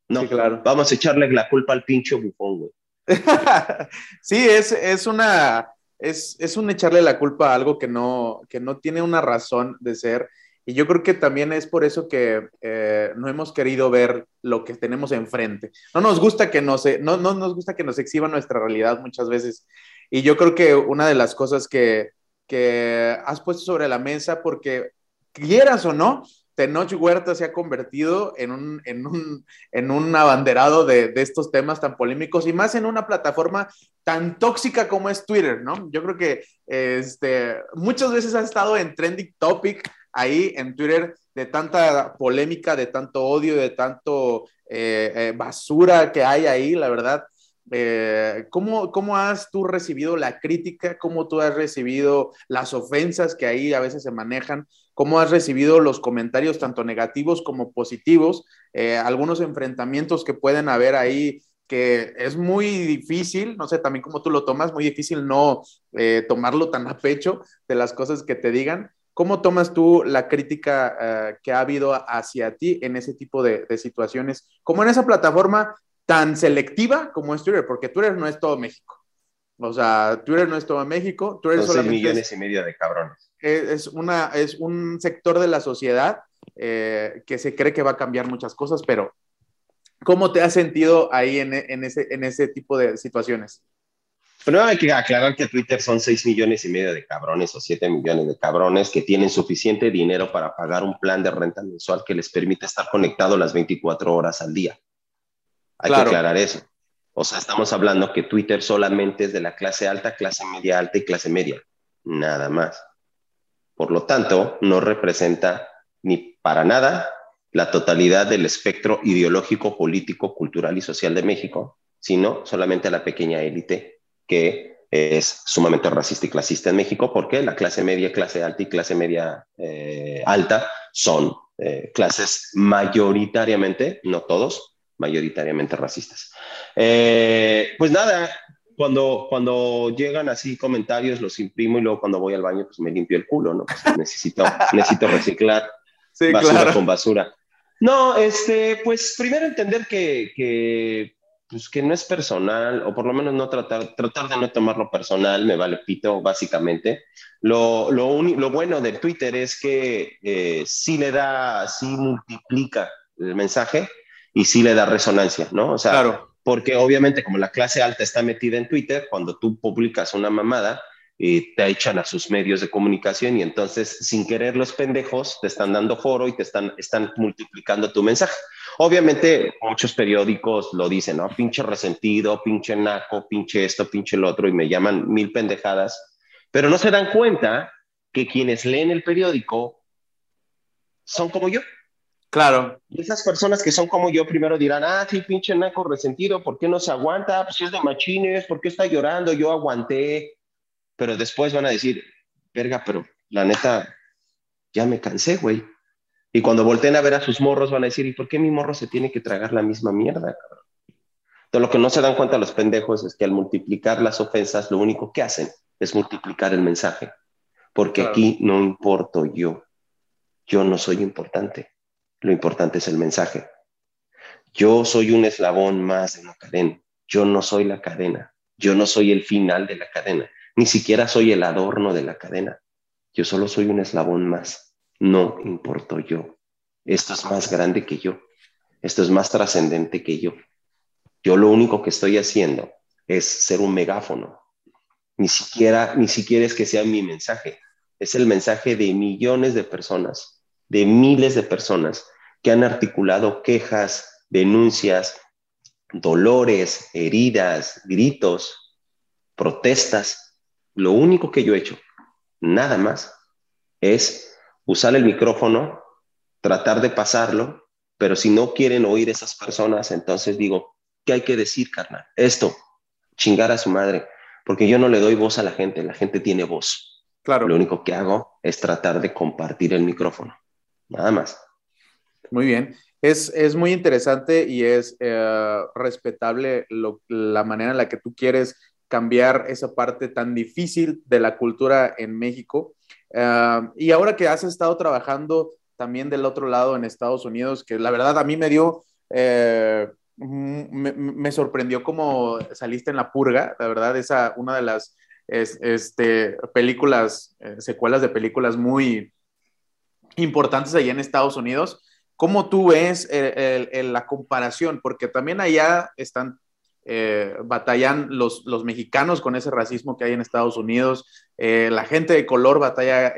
No, claro. vamos a echarle la culpa al pinche bufón, güey. sí, es, es una... Es, es un echarle la culpa a algo que no, que no tiene una razón de ser y yo creo que también es por eso que eh, no hemos querido ver lo que tenemos enfrente. No nos gusta que nos, no, no nos gusta que nos exhiba nuestra realidad muchas veces. Y yo creo que una de las cosas que, que has puesto sobre la mesa, porque quieras o no, Tenoch Huerta se ha convertido en un, en un, en un abanderado de, de, estos temas tan polémicos y más en una plataforma tan tóxica como es Twitter, ¿no? Yo creo que este, muchas veces ha estado en trending topic ahí en Twitter de tanta polémica, de tanto odio, de tanto eh, eh, basura que hay ahí, la verdad. Eh, ¿cómo, ¿Cómo has tú recibido la crítica? ¿Cómo tú has recibido las ofensas que ahí a veces se manejan? ¿Cómo has recibido los comentarios tanto negativos como positivos? algunos enfrentamientos que pueden haber ahí que es muy difícil, no sé también cómo tú lo tomas, muy difícil no tomarlo tan a pecho de las cosas que te digan, ¿Cómo tomas tú la crítica eh, que ha habido hacia ti en ese tipo de, situaciones, como en esa plataforma tan selectiva como es Twitter? Porque Twitter no es todo México. O sea, Twitter no es todo México. Twitter Son millones y medio de cabrones. Es, una, es un sector de la sociedad eh, que se cree que va a cambiar muchas cosas, pero ¿cómo te has sentido ahí en, ese, en ese tipo de situaciones? Primero hay que aclarar que Twitter son 6 millones y medio de cabrones o 7 millones de cabrones que tienen suficiente dinero para pagar un plan de renta mensual que les permite estar conectado las 24 horas al día. Hay que aclarar eso. O sea, estamos hablando que Twitter solamente es de la clase alta, clase media alta y clase media. Nada más. Por lo tanto, no representa ni para nada la totalidad del espectro ideológico, político, cultural y social de México, sino solamente a la pequeña élite que es sumamente racista y clasista en México porque la clase media, clase alta y clase media eh, alta son eh, clases mayoritariamente, no todos, mayoritariamente racistas. Eh, pues nada, cuando, cuando llegan así comentarios los imprimo y luego cuando voy al baño pues me limpio el culo, ¿no? Pues necesito, necesito reciclar basura con basura. No, este, pues primero entender que, que pues que no es personal, o por lo menos no tratar, tratar de no tomarlo personal, me vale pito, básicamente. Lo, lo, lo bueno de Twitter es que eh, sí le da, sí multiplica el mensaje y sí le da resonancia, ¿no? O sea, claro. porque obviamente como la clase alta está metida en Twitter, cuando tú publicas una mamada, y te echan a sus medios de comunicación y entonces sin querer los pendejos te están dando foro y te están, están multiplicando tu mensaje. Obviamente muchos periódicos lo dicen, ¿no? Pinche resentido, pinche naco, pinche esto, pinche el otro y me llaman mil pendejadas, pero no se dan cuenta que quienes leen el periódico son como yo. Claro. Y esas personas que son como yo primero dirán, ah, sí, pinche naco resentido, ¿por qué no se aguanta? Pues si es de machines, ¿por qué está llorando? Yo aguanté pero después van a decir, verga, pero la neta, ya me cansé, güey. Y cuando volteen a ver a sus morros van a decir, ¿y por qué mi morro se tiene que tragar la misma mierda, cabrón? Entonces, lo que no se dan cuenta los pendejos es que al multiplicar las ofensas, lo único que hacen es multiplicar el mensaje. Porque aquí no importo yo. Yo no soy importante. Lo importante es el mensaje. Yo soy un eslabón más de la cadena. Yo no soy la cadena. Yo no soy el final de la cadena. Ni siquiera soy el adorno de la cadena. Yo solo soy un eslabón más. No importo yo. Esto es más grande que yo. Esto es más trascendente que yo. Yo lo único que estoy haciendo es ser un megáfono. Ni siquiera, ni siquiera es que sea mi mensaje. Es el mensaje de millones de personas, de miles de personas que han articulado quejas, denuncias, dolores, heridas, gritos, protestas. Lo único que yo he hecho, nada más, es usar el micrófono, tratar de pasarlo, pero si no quieren oír esas personas, entonces digo, ¿qué hay que decir, carnal? Esto, chingar a su madre, porque yo no le doy voz a la gente, la gente tiene voz. Claro. Lo único que hago es tratar de compartir el micrófono, nada más. Muy bien. Es, es muy interesante y es eh, respetable la manera en la que tú quieres cambiar esa parte tan difícil de la cultura en México. Eh, y ahora que has estado trabajando también del otro lado en Estados Unidos, que la verdad a mí me dio eh, me, sorprendió cómo saliste en La Purga, la verdad, esa, una de las este, películas, eh, secuelas de películas muy importantes allá en Estados Unidos. ¿Cómo tú ves la comparación? Porque también allá están eh, batallan los, los, mexicanos con ese racismo que hay en Estados Unidos, eh, la gente de color batalla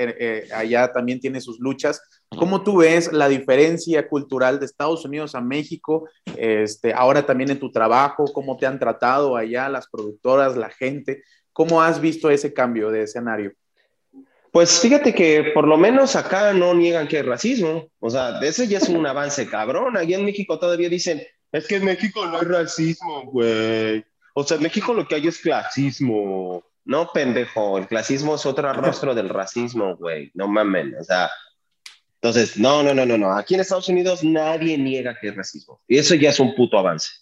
allá también tiene sus luchas. ¿Cómo tú ves la diferencia cultural de Estados Unidos a México? Este, ahora también en tu trabajo, ¿cómo te han tratado allá las productoras, la gente? ¿Cómo has visto ese cambio de escenario? Pues fíjate que por lo menos acá no niegan que hay racismo. O sea, ese ya es un avance cabrón. Allá en México todavía dicen, es que en México no hay racismo, güey. O sea, en México lo que hay es clasismo. No, pendejo. El clasismo es otro rostro del racismo, güey. No mamen. O sea, entonces, no, no, no, no, no. Aquí en Estados Unidos nadie niega que es racismo. Y eso ya es un puto avance.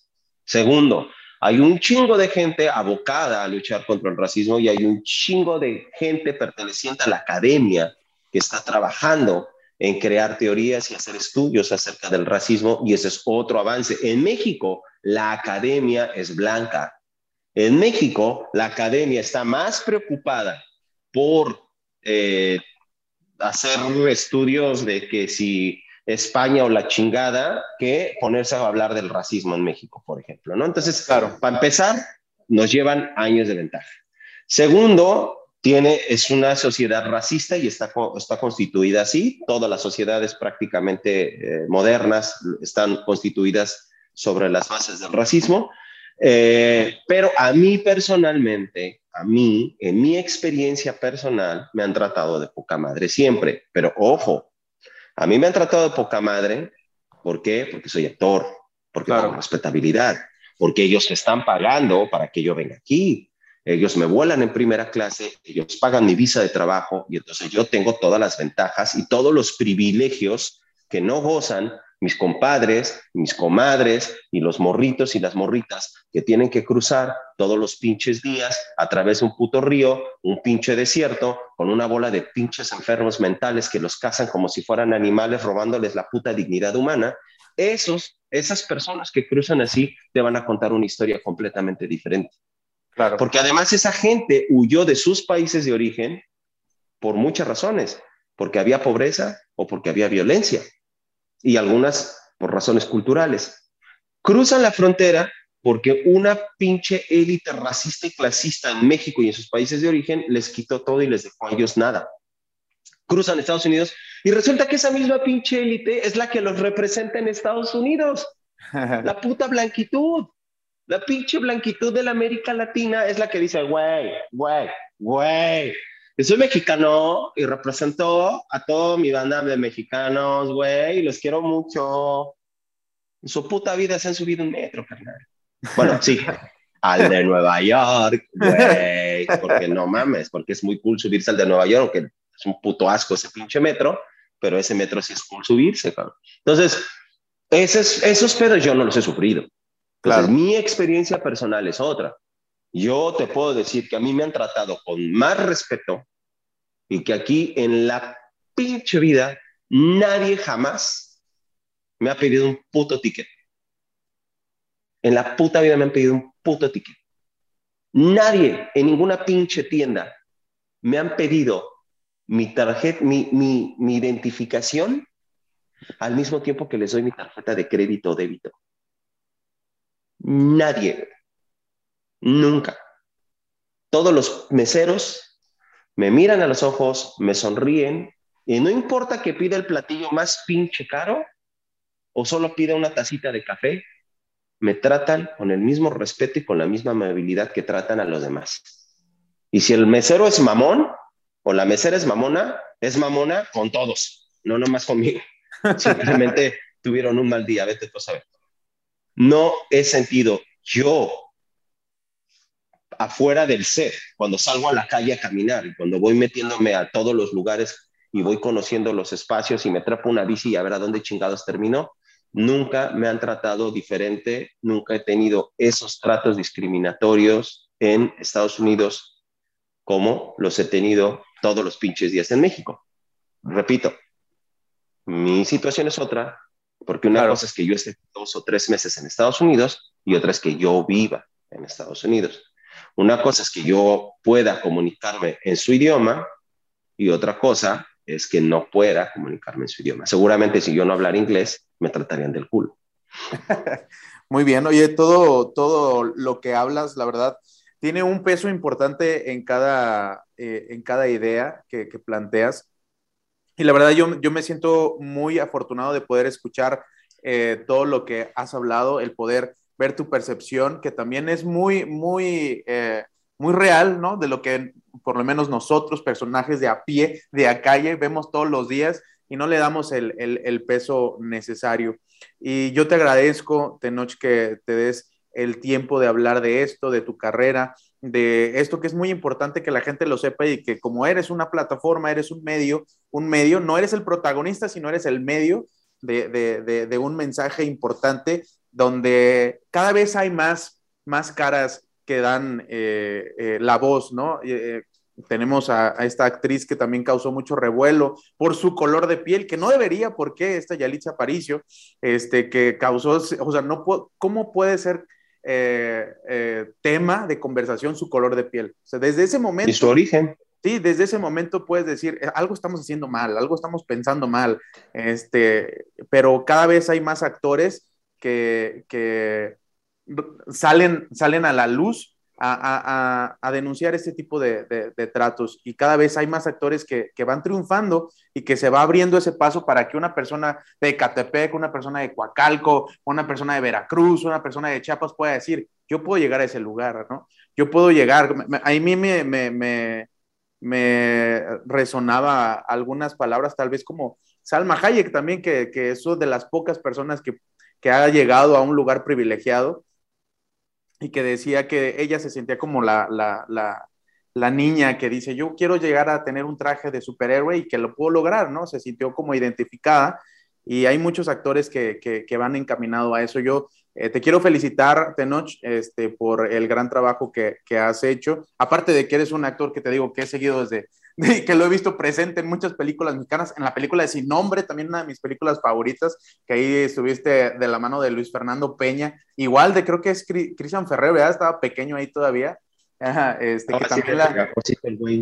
Segundo, hay un chingo de gente abocada a luchar contra el racismo y hay un chingo de gente perteneciente a la academia que está trabajando en crear teorías y hacer estudios acerca del racismo y ese es otro avance. En México, la academia es blanca. En México, la academia está más preocupada por eh, hacer estudios de que si España o la chingada que ponerse a hablar del racismo en México, por ejemplo, ¿no? Entonces, claro, para empezar, nos llevan años de ventaja. Segundo, tiene, es una sociedad racista y está, está constituida así. Todas las sociedades prácticamente eh, modernas están constituidas sobre las bases del racismo. Eh, pero a mí personalmente, a mí, en mi experiencia personal, me han tratado de poca madre siempre. Pero ojo, a mí me han tratado de poca madre. ¿Por qué? Porque soy actor, porque tengo respetabilidad, porque ellos me están pagando para que yo venga aquí. Ellos me vuelan en primera clase, ellos pagan mi visa de trabajo y entonces yo tengo todas las ventajas y todos los privilegios que no gozan mis compadres, mis comadres y los morritos y las morritas que tienen que cruzar todos los pinches días a través de un puto río, un pinche desierto, con una bola de pinches enfermos mentales que los cazan como si fueran animales robándoles la puta dignidad humana. Esos, esas personas que cruzan así te van a contar una historia completamente diferente. Claro. Porque además esa gente huyó de sus países de origen por muchas razones, porque había pobreza o porque había violencia y algunas por razones culturales. Cruzan la frontera porque una pinche élite racista y clasista en México y en sus países de origen les quitó todo y les dejó a ellos nada. Cruzan Estados Unidos y resulta que esa misma pinche élite es la que los representa en Estados Unidos. La puta blanquitud. La pinche blanquitud de la América Latina es la que dice, güey, güey, güey, soy mexicano y represento a toda mi banda de mexicanos, güey, y los quiero mucho. En su puta vida se han subido un metro, carnal. Bueno, sí, al de Nueva York, güey, porque no mames, porque es muy cool subirse al de Nueva York, aunque es un puto asco ese pinche metro, pero ese metro sí es cool subirse, cabrón. Entonces, esos, esos pedos yo no los he sufrido. Entonces, mi experiencia personal es otra. Yo te puedo decir que a mí me han tratado con más respeto y que aquí en la pinche vida nadie jamás me ha pedido un puto ticket. En la puta vida me han pedido un puto ticket. Nadie en ninguna pinche tienda me han pedido mi tarjeta, mi, mi, mi identificación al mismo tiempo que les doy mi tarjeta de crédito o débito. Nadie. Nunca. Todos los meseros me miran a los ojos, me sonríen y no importa que pida el platillo más pinche caro o solo pida una tacita de café, me tratan con el mismo respeto y con la misma amabilidad que tratan a los demás. Y si el mesero es mamón o la mesera es mamona, es mamona con todos, no nomás conmigo. Simplemente tuvieron un mal día, vete tú a saber. No he sentido yo afuera del set, cuando salgo a la calle a caminar y cuando voy metiéndome a todos los lugares y voy conociendo los espacios y me trapo una bici y a ver a dónde chingados termino, nunca me han tratado diferente, nunca he tenido esos tratos discriminatorios en Estados Unidos como los he tenido todos los pinches días en México. Repito, mi situación es otra, porque una cosa es que yo esté dos o tres meses en Estados Unidos y otra es que yo viva en Estados Unidos. Una cosa es que yo pueda comunicarme en su idioma y otra cosa es que no pueda comunicarme en su idioma. Seguramente si yo no hablara inglés, me tratarían del culo. Muy bien, oye, todo, todo lo que hablas, la verdad, tiene un peso importante en cada, eh, en cada idea que, planteas. Y la verdad, yo, yo, me siento muy afortunado de poder escuchar eh, todo lo que has hablado, el poder ver tu percepción, que también es muy, muy, eh, muy real, ¿no? De lo que por lo menos nosotros, personajes de a pie, de a calle, vemos todos los días y no le damos el, el, peso necesario. Y yo te agradezco, Tenoch, que te des el tiempo de hablar de esto, de tu carrera, de esto que es muy importante que la gente lo sepa y que como eres una plataforma, eres un medio, un medio, no eres el protagonista, sino eres el medio de, de, de, un mensaje importante donde cada vez hay más, más caras que dan eh, eh, la voz, ¿no? Eh, tenemos a, esta actriz que también causó mucho revuelo por su color de piel, que no debería, ¿por qué? Esta Yalitza Aparicio, este, que causó, o sea, no ¿cómo puede ser tema de conversación su color de piel? O sea, desde ese momento... Y su origen. Sí, desde ese momento puedes decir, algo estamos haciendo mal, algo estamos pensando mal, este, pero cada vez hay más actores que, que salen, salen a la luz a, denunciar este tipo de, tratos y cada vez hay más actores que, van triunfando y que se va abriendo ese paso para que una persona de Catepec, una persona de Coacalco, una persona de Veracruz, una persona de Chiapas pueda decir, yo puedo llegar a ese lugar, ¿no? Yo puedo llegar, a mí me, me, resonaba algunas palabras, tal vez como Salma Hayek también, que, que es de las pocas personas que ha llegado a un lugar privilegiado y que decía que ella se sentía como la, la, la, niña que dice, yo quiero llegar a tener un traje de superhéroe y que lo puedo lograr, ¿no? Se sintió como identificada y hay muchos actores que, que, van encaminados a eso. Yo eh, te quiero felicitar, Tenoch, este, por el gran trabajo que, que, has hecho. Aparte de que eres un actor que te digo que he seguido desde, que lo he visto presente en muchas películas mexicanas, en la película de Sin Nombre, también una de mis películas favoritas, que ahí estuviste de la mano de Luis Fernando Peña, igual de creo que es Cristian Ferrer, ¿verdad? Estaba pequeño ahí todavía. este, que también la...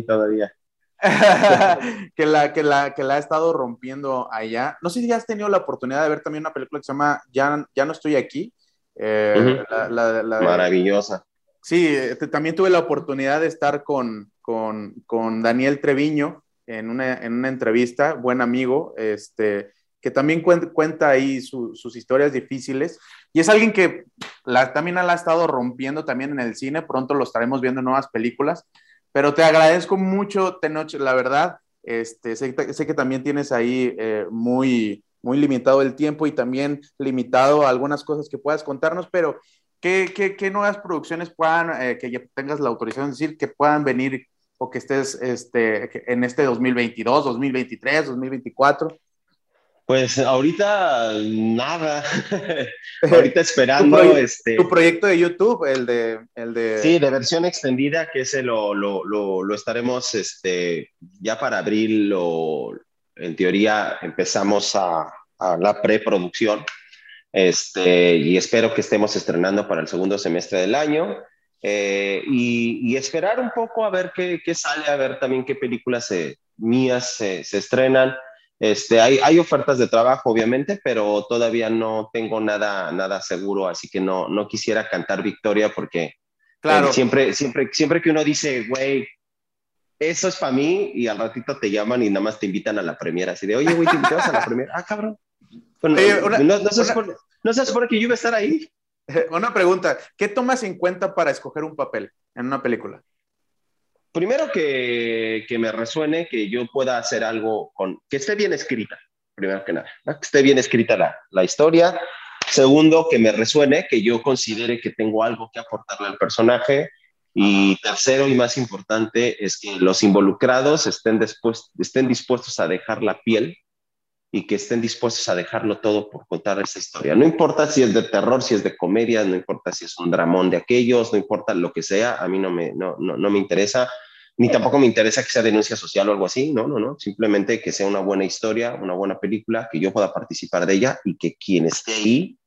todavía. que, la, que, la, que la ha estado rompiendo allá. No sé si has tenido la oportunidad de ver también una película que se llama Ya, ya no estoy aquí. Eh, Maravillosa. Sí, este, también tuve la oportunidad de estar con, con, con Daniel Treviño en una, en una, entrevista, buen amigo, este, que también cuenta, ahí sus historias difíciles. Y es alguien que también la ha estado rompiendo también en el cine, pronto lo estaremos viendo en nuevas películas. Pero te agradezco mucho, Tenoch, la verdad. Este, sé, sé que también tienes ahí eh, muy, muy limitado el tiempo y también limitado algunas cosas que puedas contarnos, pero ¿qué, qué, qué nuevas producciones puedan, eh, que ya tengas la autorización de decir, que puedan venir o que estés este, en este 2022, 2023, 2024? Pues ahorita nada. ahorita esperando tu, este. Tu proyecto de YouTube, el de, el de. Sí, de versión extendida, que ese lo, lo, lo, lo estaremos este, ya para abril. Lo, en teoría empezamos a, a la preproducción. Este, y espero que estemos estrenando para el segundo semestre del año. Eh, y, y, esperar un poco a ver qué, qué, sale, a ver también qué películas se, mías se, se estrenan. Este, hay, hay, ofertas de trabajo, obviamente, pero todavía no tengo nada, nada seguro, así que no, no quisiera cantar victoria porque claro. eh, siempre, siempre, siempre que uno dice, güey, eso es para mí, y al ratito te llaman y nada más te invitan a la premiera, así de, oye, güey, te invitas a la premiera, ah, cabrón. Bueno, Oye, una, no, no, se supone, no se supone que yo iba a estar ahí. Una pregunta, ¿qué tomas en cuenta para escoger un papel en una película? primero que, que, me resuene, que yo pueda hacer algo con, que esté bien escrita, primero que nada, ¿no? que esté bien escrita la, la, historia. Segundo, que me resuene, que yo considere que tengo algo que aportarle al personaje. Y tercero y más importante es que los involucrados estén, después, estén dispuestos a dejar la piel y que estén dispuestos a dejarlo todo por contar esa historia. No importa si es de terror, si es de comedia, no importa si es un dramón de aquellos, no importa lo que sea, a mí no me, no, no, no me interesa, ni tampoco me interesa que sea denuncia social o algo así, no, no, no, simplemente que sea una buena historia, una buena película, que yo pueda participar de ella y que quien esté ahí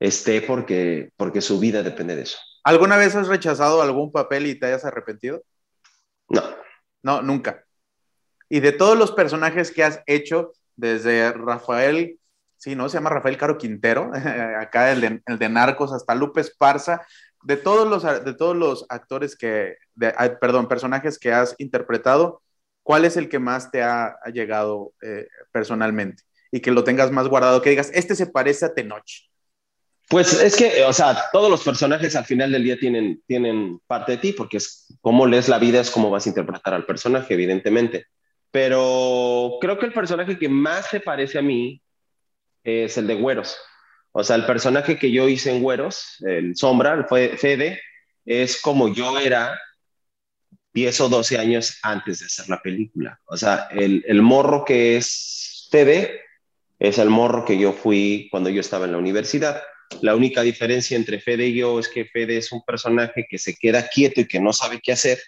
esté porque, porque su vida depende de eso. ¿Alguna vez has rechazado algún papel y te hayas arrepentido? No. No, nunca. Y de todos los personajes que has hecho, desde Rafael, sí, ¿no? Se llama Rafael Caro Quintero, acá el de, el de Narcos, hasta Lupe Esparza, de todos los, de todos los actores que, de, perdón, personajes que has interpretado, ¿cuál es el que más te ha, llegado eh, personalmente? Y que lo tengas más guardado, que digas, este se parece a Tenoch. Pues es que, o sea, todos los personajes al final del día tienen, tienen parte de ti, porque es cómo lees la vida, es cómo vas a interpretar al personaje, evidentemente pero creo que el personaje que más se parece a mí es el de Güeros. O sea, el personaje que yo hice en Güeros, el Sombra, el Fede, es como yo era 10 o 12 años antes de hacer la película. O sea, el, el morro que es Fede es el morro que yo fui cuando yo estaba en la universidad. La única diferencia entre Fede y yo es que Fede es un personaje que se queda quieto y que no sabe qué hacer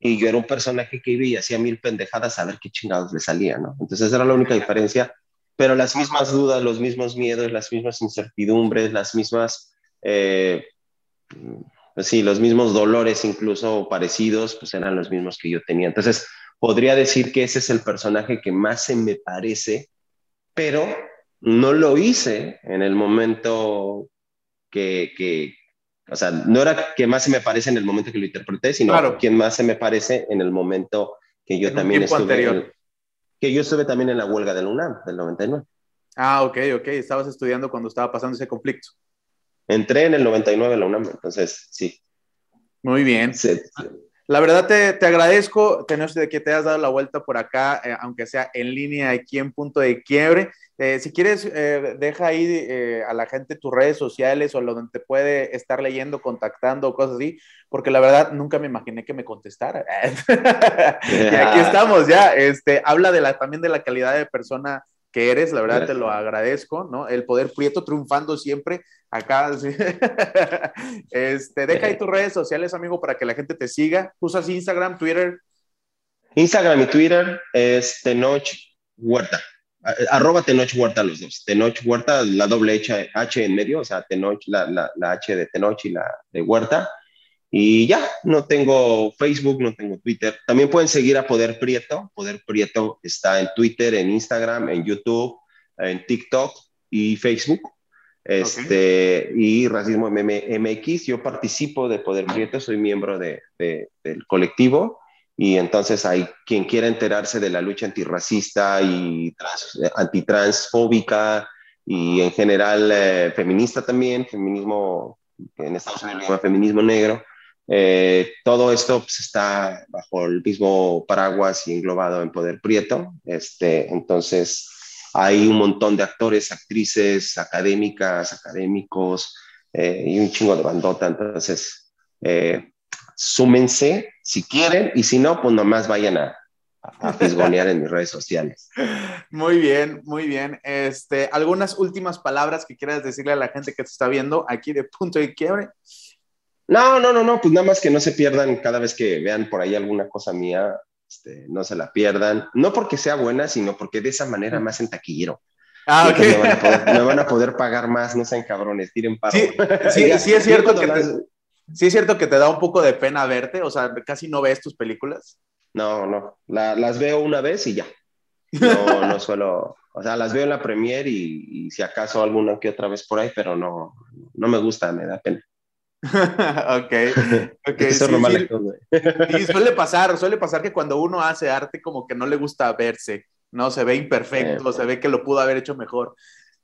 y yo era un personaje que iba y hacía mil pendejadas a ver qué chingados le salía, ¿no? Entonces era la única diferencia, pero las mismas dudas, los mismos miedos, las mismas incertidumbres, las mismas, eh, pues sí, los mismos dolores incluso parecidos, pues eran los mismos que yo tenía. Entonces podría decir que ese es el personaje que más se me parece, pero no lo hice en el momento que, que, o sea, no era que más se me parece en el momento que lo interpreté, sino claro. quien más se me parece en el momento que yo en también estuve. En, que yo estuve también en la huelga del UNAM, del 99. Ah, ok, ok. Estabas estudiando cuando estaba pasando ese conflicto. Entré en el 99 en la UNAM, entonces sí. Muy bien. Sí. La verdad te, te agradezco de que te hayas dado la vuelta por acá, eh, aunque sea en línea aquí en punto de quiebre. Eh, si quieres, eh, deja ahí eh, a la gente tus redes sociales o donde te puede estar leyendo, contactando, cosas así, porque la verdad nunca me imaginé que me contestara. y aquí estamos ya. Este, habla de la, también de la calidad de persona que eres, la verdad Gracias. te lo agradezco, ¿no? El poder prieto triunfando siempre acá. ¿sí? este, deja ahí tus redes sociales, amigo, para que la gente te siga. ¿Usas Instagram, Twitter? Instagram y Twitter es Tenoch Huerta. Arroba Tenoch Huerta los dos. Tenoch Huerta, la doble H, H en medio, o sea, Tenoch, la, la, la H de Tenoch y la de Huerta. Y ya, no tengo Facebook, no tengo Twitter. También pueden seguir a Poder Prieto. Poder Prieto está en Twitter, en Instagram, en YouTube, en TikTok y Facebook. Este, okay. Y Racismo MX. Yo participo de Poder Prieto, soy miembro de, de, del colectivo. Y entonces hay quien quiera enterarse de la lucha antirracista y trans, antitransfóbica y en general eh, feminista también, feminismo, en Estados Unidos se llama feminismo negro, eh, todo esto pues, está bajo el mismo paraguas y englobado en Poder Prieto. Este, entonces, hay un montón de actores, actrices, académicas, académicos, eh, y un chingo de bandota. Entonces, eh, súmense si quieren y si no, pues nomás vayan a, a fisgonear en mis redes sociales. Muy bien, muy bien. Este, ¿Algunas últimas palabras que quieras decirle a la gente que te está viendo aquí de punto de quiebre? No, no, no, no, pues nada más que no se pierdan cada vez que vean por ahí alguna cosa mía, este, no se la pierdan. No porque sea buena, sino porque de esa manera más en taquillero. Ah, ok. Me van, a poder, pagar más, no sean cabrones, tiren paro. Sí, sí, sí es cierto que te, sí es cierto que te da un poco de pena verte, o sea, casi no ves tus películas. No, no, las veo una vez y ya. No, no suelo, o sea, las veo en la premier y, si acaso alguna que otra vez por ahí, pero no, no me gusta, me da pena. ok, ok. Eso es normal y suele pasar, suele pasar que cuando uno hace arte como que no le gusta verse, ¿no? Se ve imperfecto, se ve que lo pudo haber hecho mejor,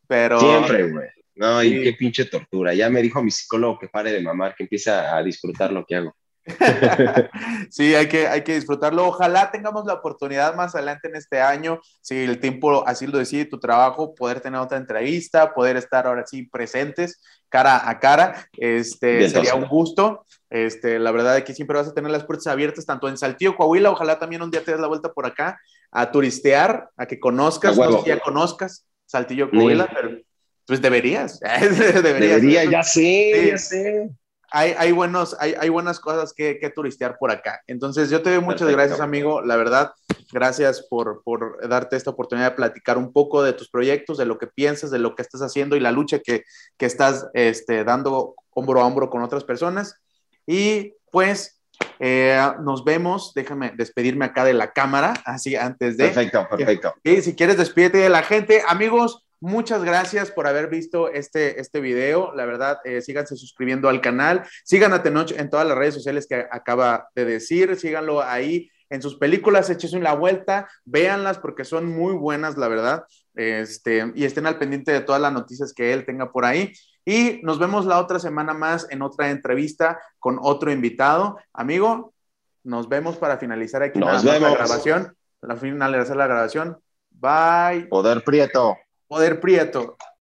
pero... Siempre, güey. No, y qué pinche tortura. Ya me dijo mi psicólogo que pare de mamar, que empiece a disfrutar lo que hago. sí, hay que, hay que disfrutarlo. Ojalá tengamos la oportunidad más adelante en este año, si el tiempo así lo decide tu trabajo, poder tener otra entrevista, poder estar ahora sí presentes cara a cara. Este, sería un gusto. Este, la verdad es que siempre vas a tener las puertas abiertas, tanto en Saltillo, Coahuila, ojalá también un día te des la vuelta por acá a turistear, a que conozcas, no ya conozcas Saltillo, Coahuila, pero pues deberías. deberías Debería, ya sé, ya sé hay, buenos, hay, hay, buenas cosas que, que, turistear por acá. Entonces, yo te doy muchas gracias, amigo. La verdad, gracias por, por, darte esta oportunidad de platicar un poco de tus proyectos, de lo que piensas, de lo que estás haciendo y la lucha que, que estas este, dando hombro a hombro con otras personas. Y pues, eh, nos vemos. Déjame despedirme acá de la cámara, así antes de. Perfecto, perfecto. Y si quieres, despídete de la gente. Amigos, Muchas gracias por haber visto este, este video. La verdad, eh, síganse suscribiendo al canal. Sigan a Tenoch en todas las redes sociales que acaba de decir. Síganlo ahí en sus películas, échese una vuelta, véanlas porque son muy buenas, la verdad. Este, y estén al pendiente de todas las noticias que él tenga por ahí. Y nos vemos la otra semana más en otra entrevista con otro invitado. Amigo, nos vemos para finalizar aquí nos vemos. la grabación. La finalizar la grabación. Bye. Poder Prieto. Poder Prieto.